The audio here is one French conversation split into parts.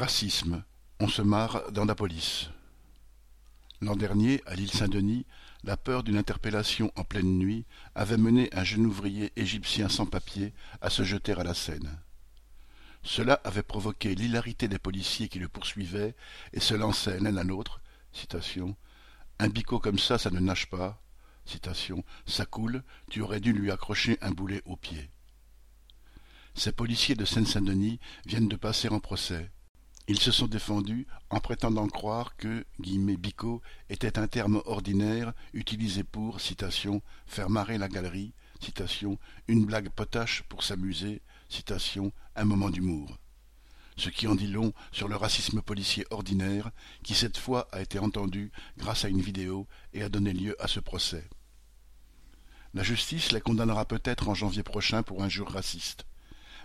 Racisme. On se marre dans la police. L'an dernier, à l'île Saint-Denis, la peur d'une interpellation en pleine nuit avait mené un jeune ouvrier égyptien sans papier à se jeter à la Seine. Cela avait provoqué l'hilarité des policiers qui le poursuivaient et se lançaient l'un à l'autre. Un bico comme ça, ça ne nage pas. Ça coule, tu aurais dû lui accrocher un boulet au pied. Ces policiers de Seine-Saint-Denis viennent de passer en procès. Ils se sont défendus en prétendant croire que « bico » était un terme ordinaire utilisé pour citation, « faire marrer la galerie », citation, « une blague potache pour s'amuser », citation, « un moment d'humour ». Ce qui en dit long sur le racisme policier ordinaire qui cette fois a été entendu grâce à une vidéo et a donné lieu à ce procès. La justice les condamnera peut-être en janvier prochain pour injures racistes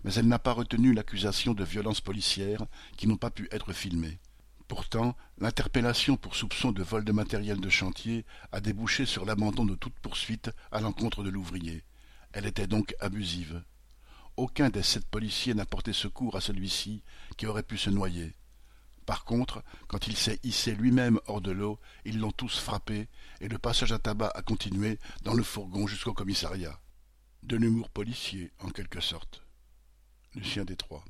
mais elle n'a pas retenu l'accusation de violences policières qui n'ont pas pu être filmées. Pourtant, l'interpellation pour soupçon de vol de matériel de chantier a débouché sur l'abandon de toute poursuite à l'encontre de l'ouvrier. Elle était donc abusive. Aucun des sept policiers n'a porté secours à celui-ci qui aurait pu se noyer. Par contre, quand il s'est hissé lui-même hors de l'eau, ils l'ont tous frappé, et le passage à tabac a continué dans le fourgon jusqu'au commissariat. De l'humour policier, en quelque sorte. Le chien des trois.